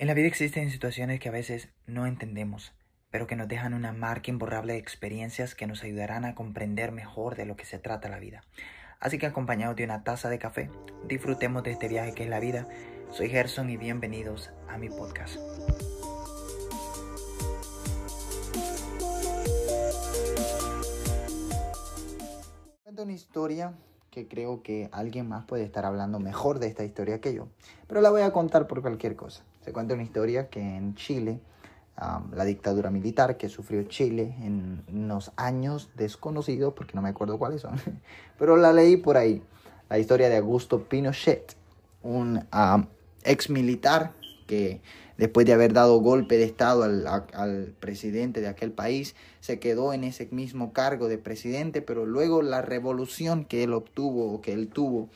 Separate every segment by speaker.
Speaker 1: En la vida existen situaciones que a veces no entendemos, pero que nos dejan una marca imborrable de experiencias que nos ayudarán a comprender mejor de lo que se trata la vida. Así que acompañados de una taza de café, disfrutemos de este viaje que es la vida. Soy Gerson y bienvenidos a mi podcast. Cuento una historia que creo que alguien más puede estar hablando mejor de esta historia que yo, pero la voy a contar por cualquier cosa. Se cuenta una historia que en Chile, la dictadura militar que sufrió Chile en unos años desconocidos, porque no me acuerdo cuáles son, pero la leí por ahí. La historia de Augusto Pinochet, un ex militar que después de haber dado golpe de Estado al, al, presidente de aquel país, se quedó en ese mismo cargo de presidente, pero luego la revolución que él obtuvo o que él tuvo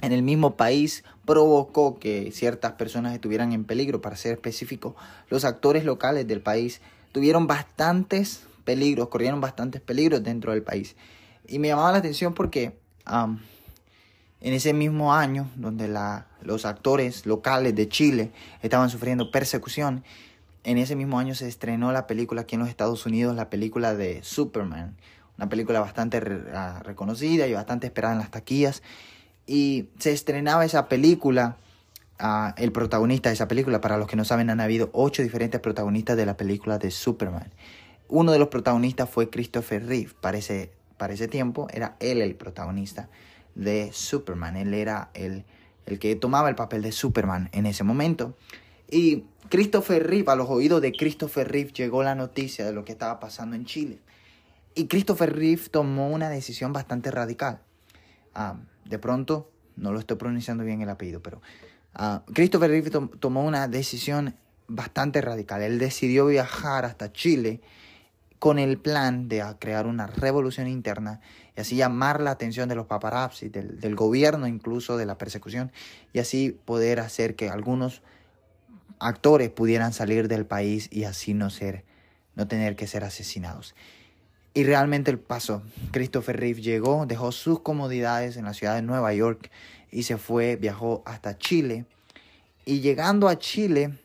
Speaker 1: en el mismo país provocó que ciertas personas estuvieran en peligro. Para ser específico, los actores locales del país tuvieron bastantes peligros, corrieron bastantes peligros dentro del país. Y me llamaba la atención porque en ese mismo año, donde los actores locales de Chile estaban sufriendo persecución, en ese mismo año se estrenó la película aquí en los Estados Unidos, la película de Superman, una película bastante reconocida y bastante esperada en las taquillas y se estrenaba esa película. Uh, el protagonista de esa película, para los que no saben, han habido ocho diferentes protagonistas de la película de Superman. Uno de los protagonistas fue Christopher Reeve. Para ese, para ese tiempo era él el protagonista de Superman. Él era el, el que tomaba el papel de Superman en ese momento. Y Christopher Reeve, a los oídos de Christopher Reeve llegó la noticia de lo que estaba pasando en Chile. Y Christopher Reeve tomó una decisión bastante radical. Ah, de pronto, no lo estoy pronunciando bien el apellido, pero uh, Christopher Reeve tomó una decisión bastante radical. Él decidió viajar hasta Chile con el plan de crear una revolución interna y así llamar la atención de los paparazzi, del, del gobierno incluso, de la persecución, y así poder hacer que algunos actores pudieran salir del país y así no ser, no tener que ser asesinados. Y realmente el paso. Christopher Reeve llegó, dejó sus comodidades en la ciudad de Nueva York y se fue, viajó hasta Chile. Y llegando a Chile,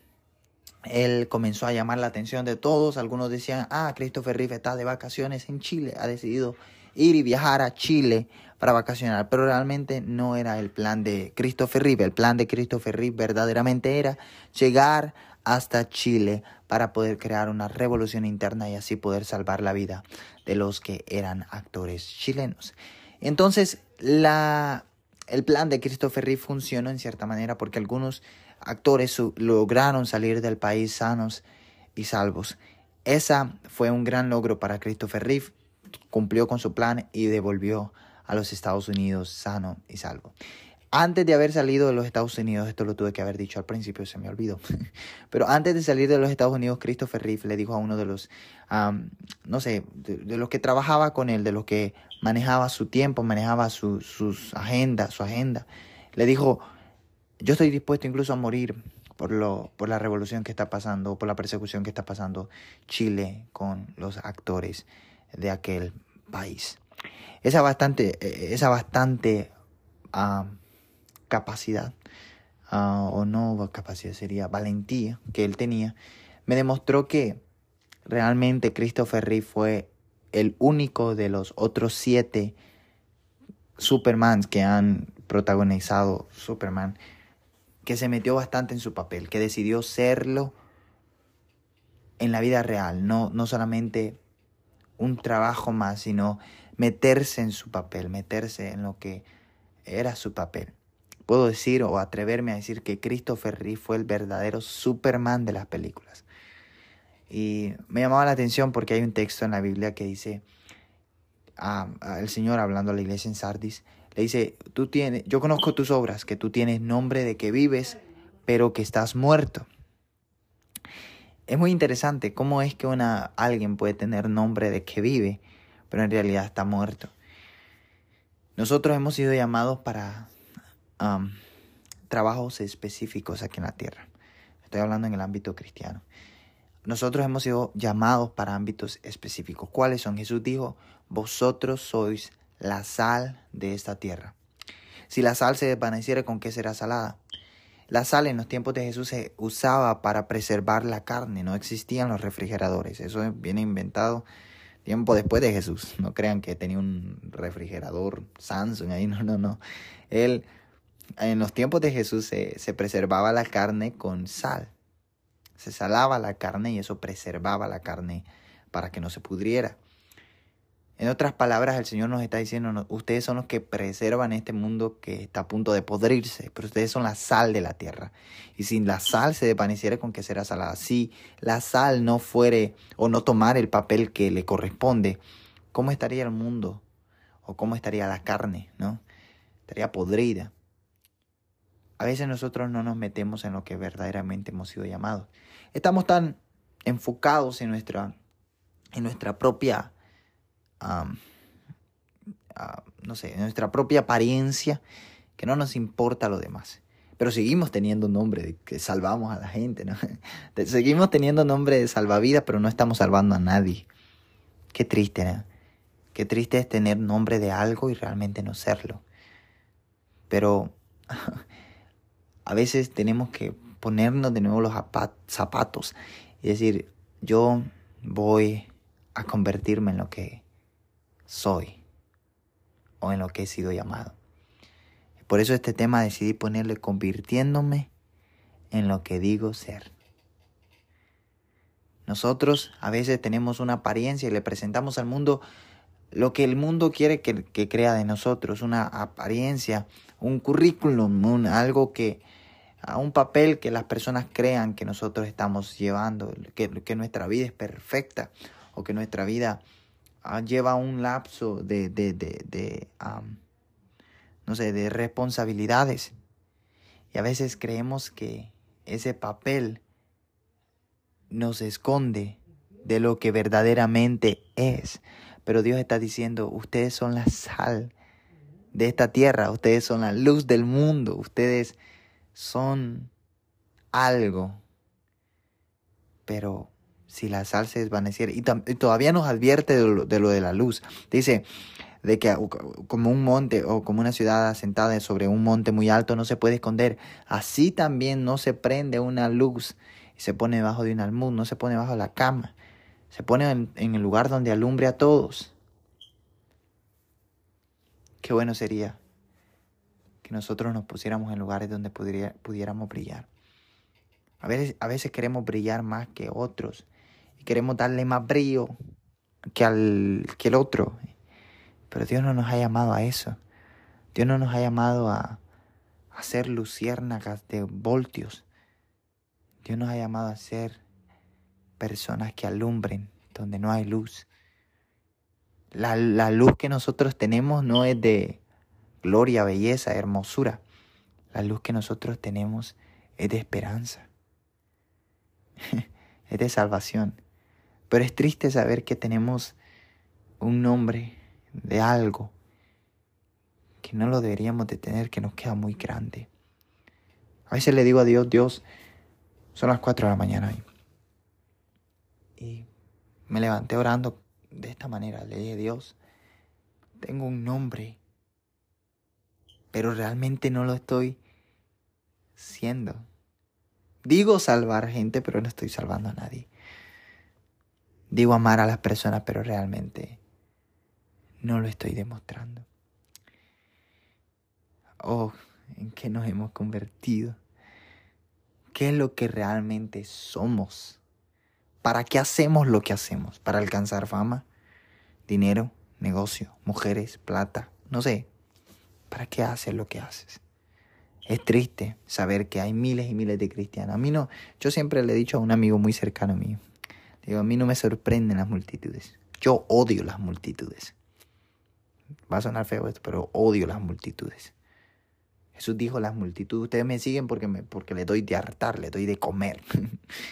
Speaker 1: él comenzó a llamar la atención de todos. Algunos decían, ah, Christopher Reeve está de vacaciones en Chile, ha decidido ir y viajar a Chile para vacacionar. Pero realmente no era el plan de Christopher Reeve. El plan de Christopher Reeve verdaderamente era llegar hasta Chile para poder crear una revolución interna y así poder salvar la vida de los que eran actores chilenos. Entonces, la, el plan de Christopher Reeve funcionó en cierta manera porque algunos actores lograron salir del país sanos y salvos. Esa fue un gran logro para Christopher Reeve, cumplió con su plan y devolvió a los Estados Unidos sano y salvo. Antes de haber salido de los Estados Unidos, esto lo tuve que haber dicho al principio, se me olvidó. Pero antes de salir de los Estados Unidos, Christopher Reeve le dijo a uno de los, no sé, de, los que trabajaba con él, de los que manejaba su tiempo, manejaba su, sus agendas, su agenda, le dijo, yo estoy dispuesto incluso a morir por, lo, por la revolución que está pasando, por la persecución que está pasando Chile con los actores de aquel país. Esa bastante, eh, esa bastante capacidad, ah, o no capacidad, sería valentía que él tenía, me demostró que realmente Christopher Reeve fue el único de los otros siete Supermans que han protagonizado Superman, que se metió bastante en su papel, que decidió serlo en la vida real, no, no solamente un trabajo más, sino meterse en su papel, meterse en lo que era su papel. Puedo decir o atreverme a decir que Christopher Reeve fue el verdadero Superman de las películas. Y me llamaba la atención porque hay un texto en la Biblia que dice, el Señor hablando a la iglesia en Sardis, le dice, tú tienes, yo conozco tus obras, que tú tienes nombre de que vives, pero que estás muerto. Es muy interesante cómo es que una, alguien puede tener nombre de que vive, pero en realidad está muerto. Nosotros hemos sido llamados para trabajos específicos aquí en la tierra. Estoy hablando en el ámbito cristiano. Nosotros hemos sido llamados para ámbitos específicos. ¿Cuáles son? Jesús dijo, vosotros sois la sal de esta tierra. Si la sal se desvaneciera, ¿con qué será salada? La sal en los tiempos de Jesús se usaba para preservar la carne, no existían los refrigeradores. Eso viene inventado tiempo después de Jesús. No crean que tenía un refrigerador Samsung ahí, no, no, no. Él, en los tiempos de Jesús se, se preservaba la carne con sal. Se salaba la carne y eso preservaba la carne para que no se pudriera. En otras palabras, el Señor nos está diciendo, ustedes son los que preservan este mundo que está a punto de podrirse, pero ustedes son la sal de la tierra. Y si la sal se desvaneciera, ¿con qué será salada? Si la sal no fuere o no tomar el papel que le corresponde, ¿cómo estaría el mundo? ¿O cómo estaría la carne? ¿No? Estaría podrida. A veces nosotros no nos metemos en lo que verdaderamente hemos sido llamados. Estamos tan enfocados en nuestra, en nuestra propia no sé, nuestra propia apariencia, que no nos importa lo demás. Pero seguimos teniendo nombre de que salvamos a la gente, ¿no? Seguimos teniendo nombre de salvavidas, pero no estamos salvando a nadie. Qué triste, ¿no? Qué triste es tener nombre de algo y realmente no serlo. Pero a veces tenemos que ponernos de nuevo los zapatos y decir, yo voy a convertirme en lo que soy o en lo que he sido llamado. Por eso este tema decidí ponerle convirtiéndome en lo que digo ser. Nosotros a veces tenemos una apariencia y le presentamos al mundo lo que el mundo quiere que, crea de nosotros, una apariencia, un currículum, algo que, a un papel que las personas crean que nosotros estamos llevando, que, que nuestra vida es perfecta o que nuestra vida Ah, lleva un lapso de, de, de, no sé, de responsabilidades. Y a veces creemos que ese papel nos esconde de lo que verdaderamente es. Pero Dios está diciendo, ustedes son la sal de esta tierra, ustedes son la luz del mundo, ustedes son algo. Pero si la sal se desvaneciera. Y, todavía nos advierte de lo, de la luz. Dice de que como un monte o como una ciudad asentada sobre un monte muy alto no se puede esconder. Así también no se prende una luz y se pone debajo de un almud, no se pone debajo de la cama. Se pone en, el lugar donde alumbre a todos. Qué bueno sería nosotros nos pusiéramos en lugares donde pudiéramos brillar. A veces, a veces queremos brillar más que otros queremos darle más brillo que al el otro. Pero Dios no nos ha llamado a eso. Dios no nos ha llamado a, a ser luciérnagas de voltios. Dios nos ha llamado a ser personas que alumbren donde no hay luz. La, luz que nosotros tenemos no es de gloria, belleza, hermosura. La luz que nosotros tenemos es de esperanza. es de salvación. Pero es triste saber que tenemos un nombre de algo que no lo deberíamos de tener, que nos queda muy grande. A veces le digo a Dios, Dios, son las 4 de la mañana y me levanté orando de esta manera. Le dije, Dios, tengo un nombre, pero realmente no lo estoy siendo. Digo salvar gente, pero no estoy salvando a nadie. Digo amar a las personas, pero realmente no lo estoy demostrando. Oh, ¿en qué nos hemos convertido? ¿Qué es lo que realmente somos? ¿Para qué hacemos lo que hacemos? ¿Para alcanzar fama? ¿Dinero? ¿Negocio? ¿Mujeres? ¿Plata? No sé. ¿Para qué haces lo que haces? Es triste saber que hay miles y miles de cristianos. A mí no, yo siempre le he dicho a un amigo muy cercano mío, Digo, a mí no me sorprenden las multitudes. Yo odio las multitudes. Va a sonar feo esto, pero odio las multitudes. Jesús dijo las multitudes, ustedes me siguen porque, me, porque le doy de hartar, le doy de comer.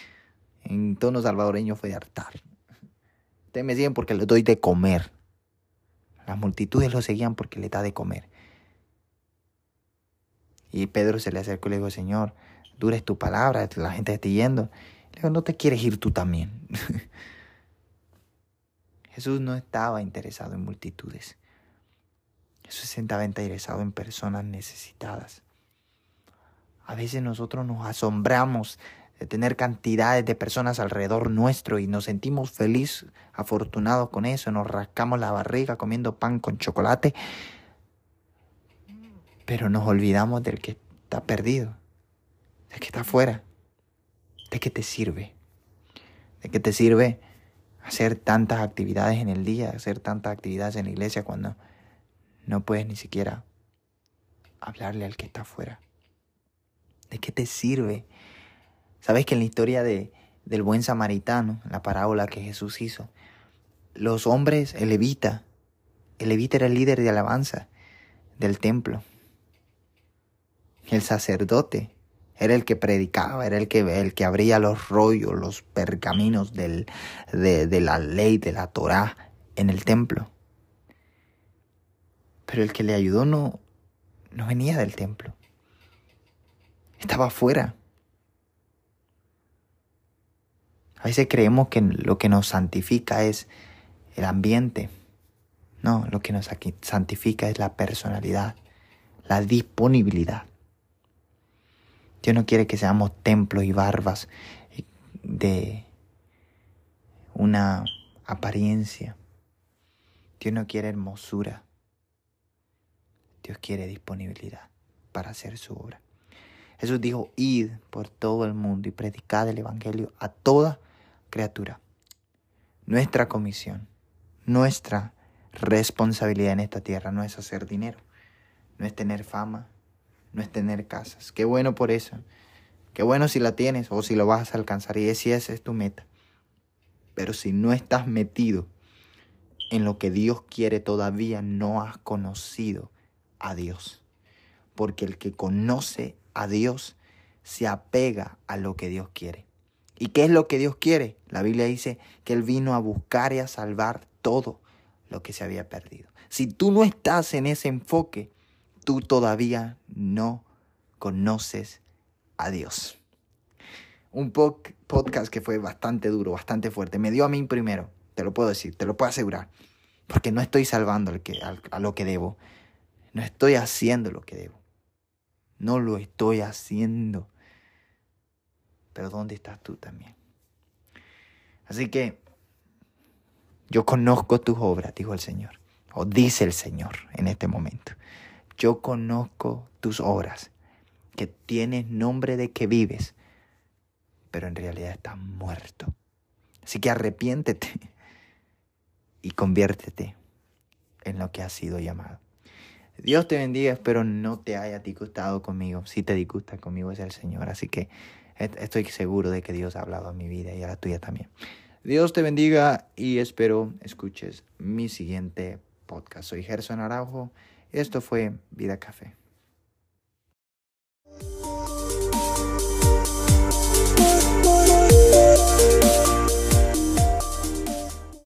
Speaker 1: en tono salvadoreño fue de hartar. Ustedes me siguen porque le doy de comer. Las multitudes lo seguían porque le da de comer. Y Pedro se le acercó y le dijo, Señor, dura es tu palabra, la gente está yendo no te quieres ir tú también. Jesús no estaba interesado en multitudes. Jesús estaba interesado en personas necesitadas. A veces nosotros nos asombramos de tener cantidades de personas alrededor nuestro y nos sentimos felices, afortunados con eso, nos rascamos la barriga comiendo pan con chocolate, pero nos olvidamos del que está perdido, del que está afuera, de qué te sirve, de qué te sirve hacer tantas actividades en el día, hacer tantas actividades en la iglesia cuando no puedes ni siquiera hablarle al que está afuera. ¿De qué te sirve? Sabes que en la historia de, del buen samaritano, la parábola que Jesús hizo, los hombres, el levita, el levita era el líder de alabanza del templo. El sacerdote era el que predicaba, era el que, el que abría los rollos, los pergaminos de la ley, de la Torá en el templo. Pero el que le ayudó no, no venía del templo. Estaba afuera. A veces creemos que lo que nos santifica es el ambiente. No, lo que nos santifica es la personalidad, la disponibilidad. Dios no quiere que seamos templos y barbas de una apariencia. Dios no quiere hermosura. Dios quiere disponibilidad para hacer su obra. Jesús dijo, id por todo el mundo y predicad el Evangelio a toda criatura. Nuestra comisión, nuestra responsabilidad en esta tierra no es hacer dinero, no es tener fama, no es tener casas. Qué bueno por eso. Qué bueno si la tienes o si lo vas a alcanzar y si esa es tu meta. Pero si no estás metido en lo que Dios quiere todavía, no has conocido a Dios. Porque el que conoce a Dios se apega a lo que Dios quiere. ¿Y qué es lo que Dios quiere? La Biblia dice que Él vino a buscar y a salvar todo lo que se había perdido. Si tú no estás en ese enfoque, tú todavía no conoces a Dios. Un podcast que fue bastante duro, bastante fuerte. Me dio a mí primero, te lo puedo decir, te lo puedo asegurar. Porque no estoy salvando a lo que debo. No estoy haciendo lo que debo. No lo estoy haciendo. Pero ¿dónde estás tú también? Así que yo conozco tus obras, dijo el Señor. O dice el Señor en este momento. Yo conozco tus obras, que tienes nombre de que vives, pero en realidad estás muerto. Así que arrepiéntete y conviértete en lo que has sido llamado. Dios te bendiga, espero no te haya disgustado conmigo. Si te disgusta conmigo es el Señor, así que estoy seguro de que Dios ha hablado a mi vida y a la tuya también. Dios te bendiga y espero escuches mi siguiente podcast. Soy Gerson Araujo esto fue Vida Café.